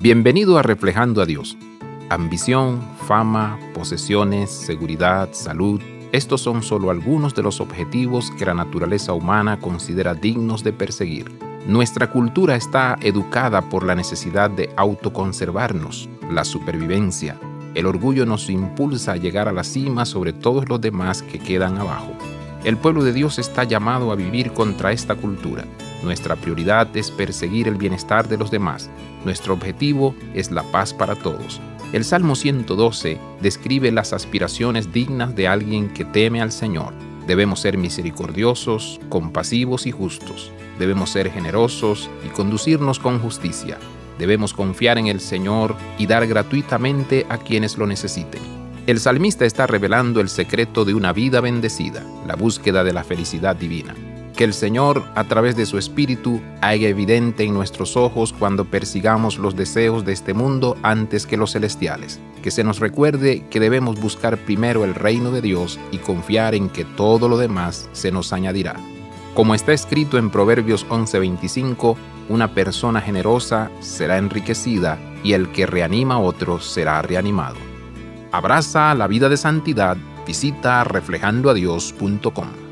Bienvenido a Reflejando a Dios. Ambición, fama, posesiones, seguridad, salud, estos son solo algunos de los objetivos que la naturaleza humana considera dignos de perseguir. Nuestra cultura está educada por la necesidad de autoconservarnos, la supervivencia. El orgullo nos impulsa a llegar a la cima sobre todos los demás que quedan abajo. El pueblo de Dios está llamado a vivir contra esta cultura. Nuestra prioridad es perseguir el bienestar de los demás. Nuestro objetivo es la paz para todos. El Salmo 112 describe las aspiraciones dignas de alguien que teme al Señor. Debemos ser misericordiosos, compasivos y justos. Debemos ser generosos y conducirnos con justicia. Debemos confiar en el Señor y dar gratuitamente a quienes lo necesiten. El salmista está revelando el secreto de una vida bendecida, la búsqueda de la felicidad divina. Que el Señor, a través de su Espíritu, haga evidente en nuestros ojos cuando persigamos los deseos de este mundo antes que los celestiales. Que se nos recuerde que debemos buscar primero el reino de Dios y confiar en que todo lo demás se nos añadirá. Como está escrito en Proverbios 11:25, una persona generosa será enriquecida y el que reanima a otros será reanimado. Abraza la vida de santidad. Visita reflejandoadios.com.